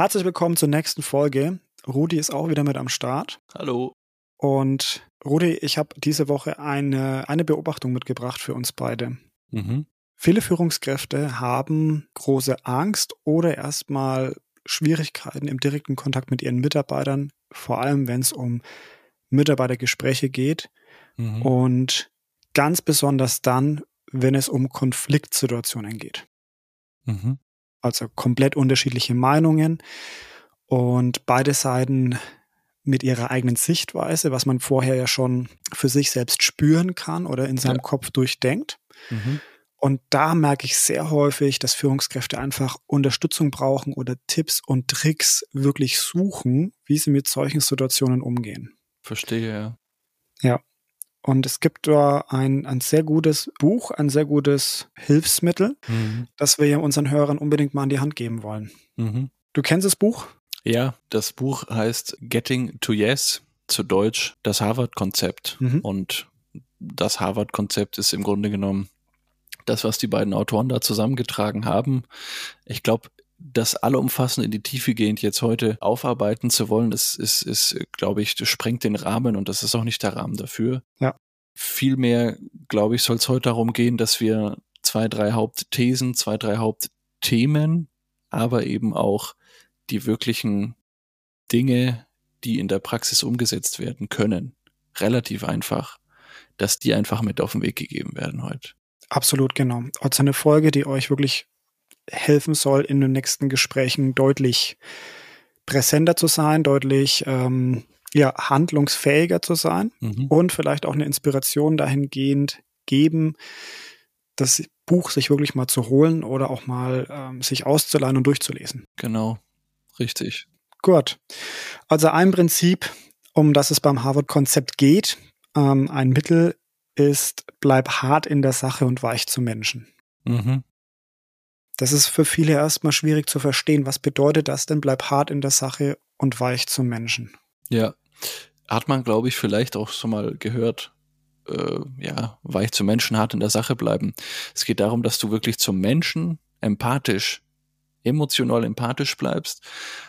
Herzlich willkommen zur nächsten Folge. Rudi ist auch wieder mit am Start. Hallo. Und Rudi, ich habe diese Woche eine, eine Beobachtung mitgebracht für uns beide. Mhm. Viele Führungskräfte haben große Angst oder erstmal Schwierigkeiten im direkten Kontakt mit ihren Mitarbeitern, vor allem wenn es um Mitarbeitergespräche geht. Mhm. Und ganz besonders dann, wenn es um Konfliktsituationen geht. Mhm. Also komplett unterschiedliche Meinungen und beide Seiten mit ihrer eigenen Sichtweise, was man vorher ja schon für sich selbst spüren kann oder in seinem ja. Kopf durchdenkt. Mhm. Und da merke ich sehr häufig, dass Führungskräfte einfach Unterstützung brauchen oder Tipps und Tricks wirklich suchen, wie sie mit solchen Situationen umgehen. Verstehe, ja. Ja. Und es gibt da ein, ein sehr gutes Buch, ein sehr gutes Hilfsmittel, mhm. das wir ja unseren Hörern unbedingt mal in die Hand geben wollen. Mhm. Du kennst das Buch? Ja, das Buch heißt Getting to Yes, zu Deutsch das Harvard-Konzept. Mhm. Und das Harvard-Konzept ist im Grunde genommen das, was die beiden Autoren da zusammengetragen haben. Ich glaube, das allumfassend in die Tiefe gehend jetzt heute aufarbeiten zu wollen, ist, ist, ist glaube ich, das sprengt den Rahmen und das ist auch nicht der Rahmen dafür. Ja. Vielmehr, glaube ich, soll es heute darum gehen, dass wir zwei, drei Hauptthesen, zwei, drei Hauptthemen, aber eben auch die wirklichen Dinge, die in der Praxis umgesetzt werden können, relativ einfach, dass die einfach mit auf den Weg gegeben werden heute. Absolut, genau. Also eine Folge, die euch wirklich helfen soll, in den nächsten Gesprächen deutlich präsenter zu sein, deutlich ähm, ja, handlungsfähiger zu sein mhm. und vielleicht auch eine Inspiration dahingehend geben, das Buch sich wirklich mal zu holen oder auch mal ähm, sich auszuleihen und durchzulesen. Genau, richtig. Gut. Also ein Prinzip, um das es beim Harvard-Konzept geht, ähm, ein Mittel ist, bleib hart in der Sache und weich zu Menschen. Mhm. Das ist für viele erstmal schwierig zu verstehen. Was bedeutet das denn? Bleib hart in der Sache und weich zum Menschen. Ja, hat man, glaube ich, vielleicht auch schon mal gehört. Äh, ja, weich zum Menschen, hart in der Sache bleiben. Es geht darum, dass du wirklich zum Menschen empathisch, emotional empathisch bleibst,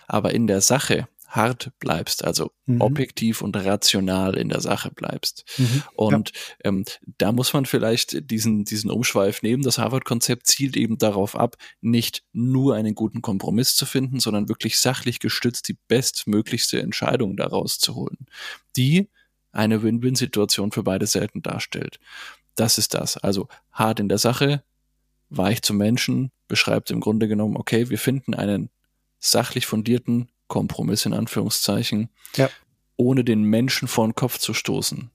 aber in der Sache hart bleibst, also mhm. objektiv und rational in der Sache bleibst. Mhm. Und ja. ähm, da muss man vielleicht diesen, diesen Umschweif nehmen. Das Harvard-Konzept zielt eben darauf ab, nicht nur einen guten Kompromiss zu finden, sondern wirklich sachlich gestützt die bestmöglichste Entscheidung daraus zu holen, die eine Win-Win-Situation für beide Seiten darstellt. Das ist das. Also hart in der Sache, weich zum Menschen, beschreibt im Grunde genommen, okay, wir finden einen sachlich fundierten Kompromiss in Anführungszeichen, ja. ohne den Menschen vor den Kopf zu stoßen.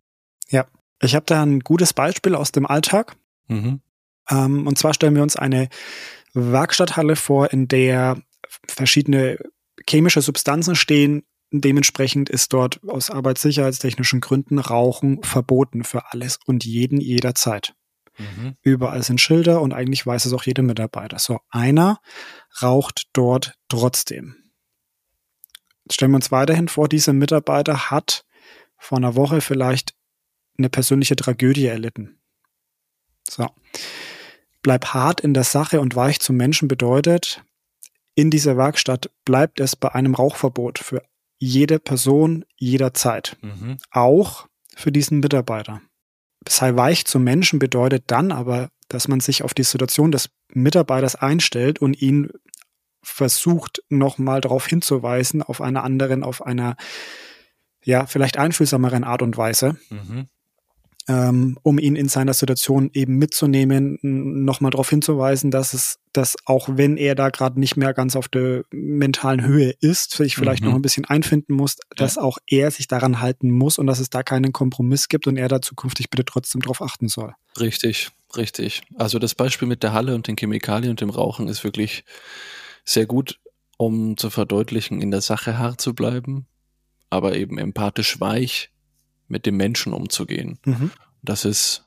Ja, ich habe da ein gutes Beispiel aus dem Alltag. Mhm. Ähm, und zwar stellen wir uns eine Werkstatthalle vor, in der verschiedene chemische Substanzen stehen. Dementsprechend ist dort aus arbeitssicherheitstechnischen Gründen Rauchen verboten für alles und jeden jederzeit. Mhm. Überall sind Schilder und eigentlich weiß es auch jeder Mitarbeiter. So, einer raucht dort trotzdem stellen wir uns weiterhin vor, dieser Mitarbeiter hat vor einer Woche vielleicht eine persönliche Tragödie erlitten. So. Bleib hart in der Sache und weich zum Menschen bedeutet, in dieser Werkstatt bleibt es bei einem Rauchverbot für jede Person jederzeit. Mhm. Auch für diesen Mitarbeiter. Sei weich zum Menschen bedeutet dann aber, dass man sich auf die Situation des Mitarbeiters einstellt und ihn versucht, nochmal darauf hinzuweisen, auf einer anderen, auf einer, ja, vielleicht einfühlsameren Art und Weise. Mhm. Ähm, um ihn in seiner Situation eben mitzunehmen, nochmal darauf hinzuweisen, dass es, dass auch wenn er da gerade nicht mehr ganz auf der mentalen Höhe ist, sich vielleicht mhm. noch ein bisschen einfinden muss, dass auch er sich daran halten muss und dass es da keinen Kompromiss gibt und er da zukünftig bitte trotzdem darauf achten soll. Richtig, richtig. Also das Beispiel mit der Halle und den Chemikalien und dem Rauchen ist wirklich sehr gut, um zu verdeutlichen, in der Sache hart zu bleiben, aber eben empathisch weich mit dem Menschen umzugehen. Mhm. Das ist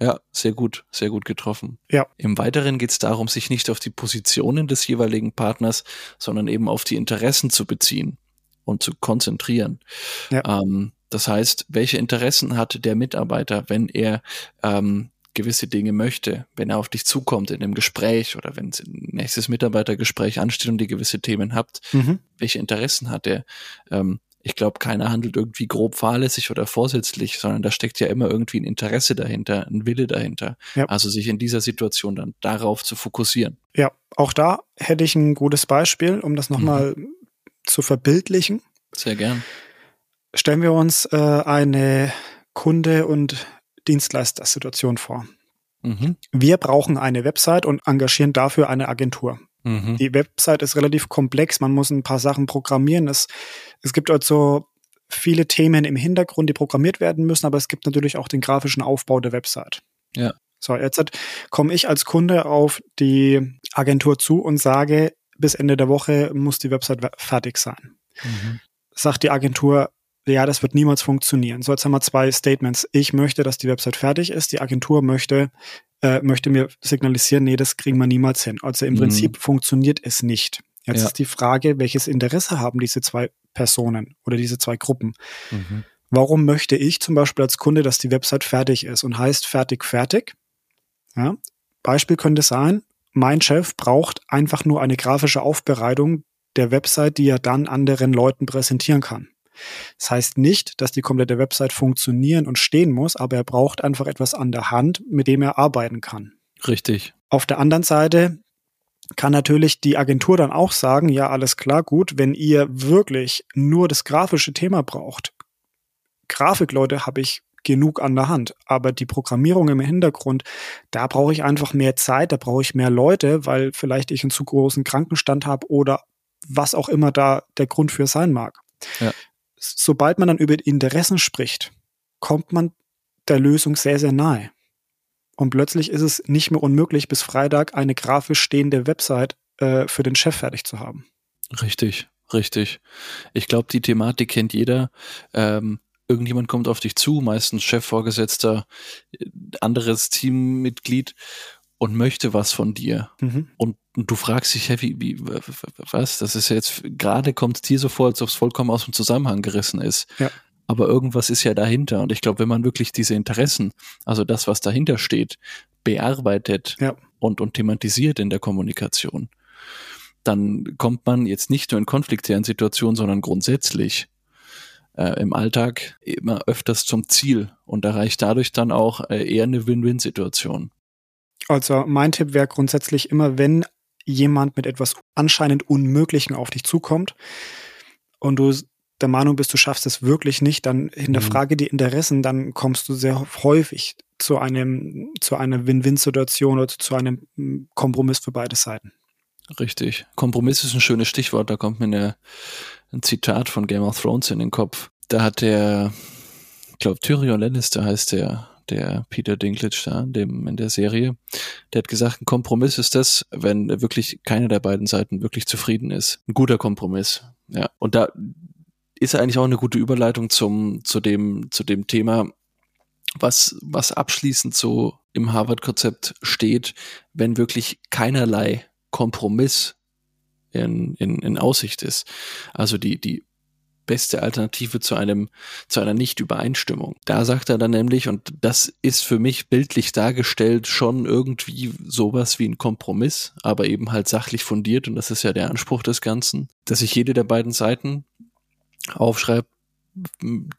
ja sehr gut, sehr gut getroffen. Ja. Im Weiteren geht es darum, sich nicht auf die Positionen des jeweiligen Partners, sondern eben auf die Interessen zu beziehen und zu konzentrieren. Ja. Ähm, das heißt, welche Interessen hat der Mitarbeiter, wenn er ähm, gewisse Dinge möchte, wenn er auf dich zukommt in einem Gespräch oder wenn ein nächstes Mitarbeitergespräch ansteht und ihr gewisse Themen habt, mhm. welche Interessen hat er? Ähm, ich glaube, keiner handelt irgendwie grob fahrlässig oder vorsätzlich, sondern da steckt ja immer irgendwie ein Interesse dahinter, ein Wille dahinter. Ja. Also sich in dieser Situation dann darauf zu fokussieren. Ja, auch da hätte ich ein gutes Beispiel, um das nochmal mhm. zu verbildlichen. Sehr gern. Stellen wir uns äh, eine Kunde- und Dienstleistersituation vor. Mhm. Wir brauchen eine Website und engagieren dafür eine Agentur. Mhm. Die Website ist relativ komplex, man muss ein paar Sachen programmieren. Es, es gibt also viele Themen im Hintergrund, die programmiert werden müssen, aber es gibt natürlich auch den grafischen Aufbau der Website. Ja. So, jetzt komme ich als Kunde auf die Agentur zu und sage, bis Ende der Woche muss die Website fertig sein. Mhm. Sagt die Agentur, ja, das wird niemals funktionieren. So, jetzt haben wir zwei Statements. Ich möchte, dass die Website fertig ist. Die Agentur möchte, äh, möchte mir signalisieren, nee, das kriegen wir niemals hin. Also im mhm. Prinzip funktioniert es nicht. Jetzt ja. ist die Frage, welches Interesse haben diese zwei Personen oder diese zwei Gruppen? Mhm. Warum möchte ich zum Beispiel als Kunde, dass die Website fertig ist und heißt fertig, fertig? Ja, Beispiel könnte sein, mein Chef braucht einfach nur eine grafische Aufbereitung der Website, die er dann anderen Leuten präsentieren kann. Das heißt nicht, dass die komplette Website funktionieren und stehen muss, aber er braucht einfach etwas an der Hand, mit dem er arbeiten kann. Richtig. Auf der anderen Seite kann natürlich die Agentur dann auch sagen, ja, alles klar, gut, wenn ihr wirklich nur das grafische Thema braucht. Grafikleute habe ich genug an der Hand, aber die Programmierung im Hintergrund, da brauche ich einfach mehr Zeit, da brauche ich mehr Leute, weil vielleicht ich einen zu großen Krankenstand habe oder was auch immer da der Grund für sein mag. Ja sobald man dann über Interessen spricht, kommt man der Lösung sehr, sehr nahe. Und plötzlich ist es nicht mehr unmöglich, bis Freitag eine grafisch stehende Website äh, für den Chef fertig zu haben. Richtig, richtig. Ich glaube, die Thematik kennt jeder. Ähm, irgendjemand kommt auf dich zu, meistens Chef, Vorgesetzter, äh, anderes Teammitglied und möchte was von dir. Mhm. Und du fragst dich, hey, wie, wie, was? Das ist ja jetzt, gerade kommt es dir so vor, als ob es vollkommen aus dem Zusammenhang gerissen ist. Ja. Aber irgendwas ist ja dahinter. Und ich glaube, wenn man wirklich diese Interessen, also das, was dahinter steht, bearbeitet ja. und, und thematisiert in der Kommunikation, dann kommt man jetzt nicht nur in konfliktären Situationen, sondern grundsätzlich äh, im Alltag immer öfters zum Ziel und erreicht dadurch dann auch äh, eher eine Win-Win-Situation. Also mein Tipp wäre grundsätzlich immer, wenn jemand mit etwas anscheinend Unmöglichen auf dich zukommt und du der Meinung bist, du schaffst es wirklich nicht, dann hinterfrage mhm. die Interessen, dann kommst du sehr häufig zu einem, zu einer Win-Win-Situation oder zu einem hm, Kompromiss für beide Seiten. Richtig. Kompromiss ist ein schönes Stichwort. Da kommt mir eine, ein Zitat von Game of Thrones in den Kopf. Da hat der, ich glaube, Tyrion Lannister heißt der, der Peter Dinklage da dem, in der Serie, der hat gesagt, ein Kompromiss ist das, wenn wirklich keine der beiden Seiten wirklich zufrieden ist. Ein guter Kompromiss. Ja. Und da ist eigentlich auch eine gute Überleitung zum, zu dem, zu dem Thema, was, was abschließend so im Harvard-Konzept steht, wenn wirklich keinerlei Kompromiss in, in, in Aussicht ist. Also die, die beste Alternative zu einem, zu einer Nicht-Übereinstimmung. Da sagt er dann nämlich, und das ist für mich bildlich dargestellt schon irgendwie sowas wie ein Kompromiss, aber eben halt sachlich fundiert, und das ist ja der Anspruch des Ganzen, dass sich jede der beiden Seiten aufschreibt,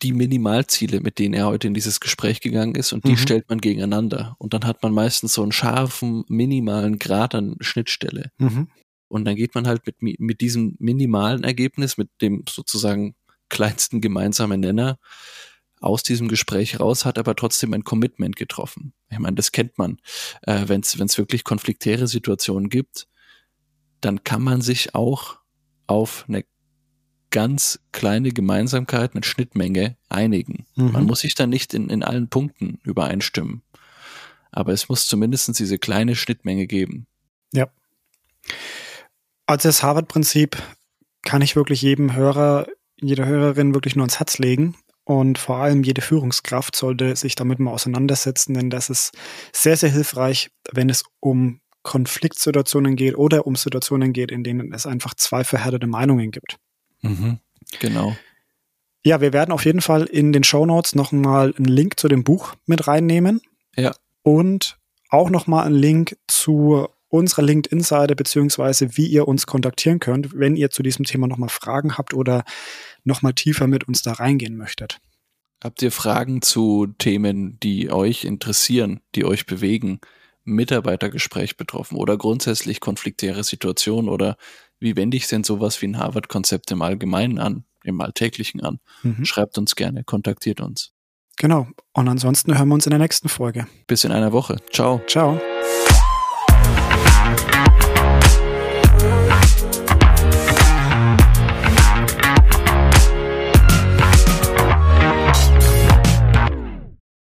die Minimalziele, mit denen er heute in dieses Gespräch gegangen ist, und die mhm. stellt man gegeneinander. Und dann hat man meistens so einen scharfen, minimalen Grad an Schnittstelle. Mhm. Und dann geht man halt mit, mit diesem minimalen Ergebnis, mit dem sozusagen kleinsten gemeinsamen Nenner aus diesem Gespräch raus, hat aber trotzdem ein Commitment getroffen. Ich meine, das kennt man. Äh, Wenn es wirklich konfliktäre Situationen gibt, dann kann man sich auch auf eine ganz kleine Gemeinsamkeit, eine Schnittmenge einigen. Mhm. Man muss sich dann nicht in, in allen Punkten übereinstimmen. Aber es muss zumindest diese kleine Schnittmenge geben. Ja. Also das Harvard-Prinzip kann ich wirklich jedem Hörer, jeder Hörerin wirklich nur ans Herz legen. Und vor allem jede Führungskraft sollte sich damit mal auseinandersetzen, denn das ist sehr, sehr hilfreich, wenn es um Konfliktsituationen geht oder um Situationen geht, in denen es einfach zwei verhärtete Meinungen gibt. Mhm, genau. Ja, wir werden auf jeden Fall in den Show Notes nochmal einen Link zu dem Buch mit reinnehmen. Ja. und auch nochmal einen Link zu unserer LinkedIn-Seite beziehungsweise wie ihr uns kontaktieren könnt, wenn ihr zu diesem Thema nochmal Fragen habt oder nochmal tiefer mit uns da reingehen möchtet. Habt ihr Fragen zu Themen, die euch interessieren, die euch bewegen? Mitarbeitergespräch betroffen oder grundsätzlich konfliktäre Situationen oder wie wende ich denn sowas wie ein Harvard-Konzept im Allgemeinen an, im Alltäglichen an? Mhm. Schreibt uns gerne, kontaktiert uns. Genau. Und ansonsten hören wir uns in der nächsten Folge. Bis in einer Woche. Ciao. Ciao.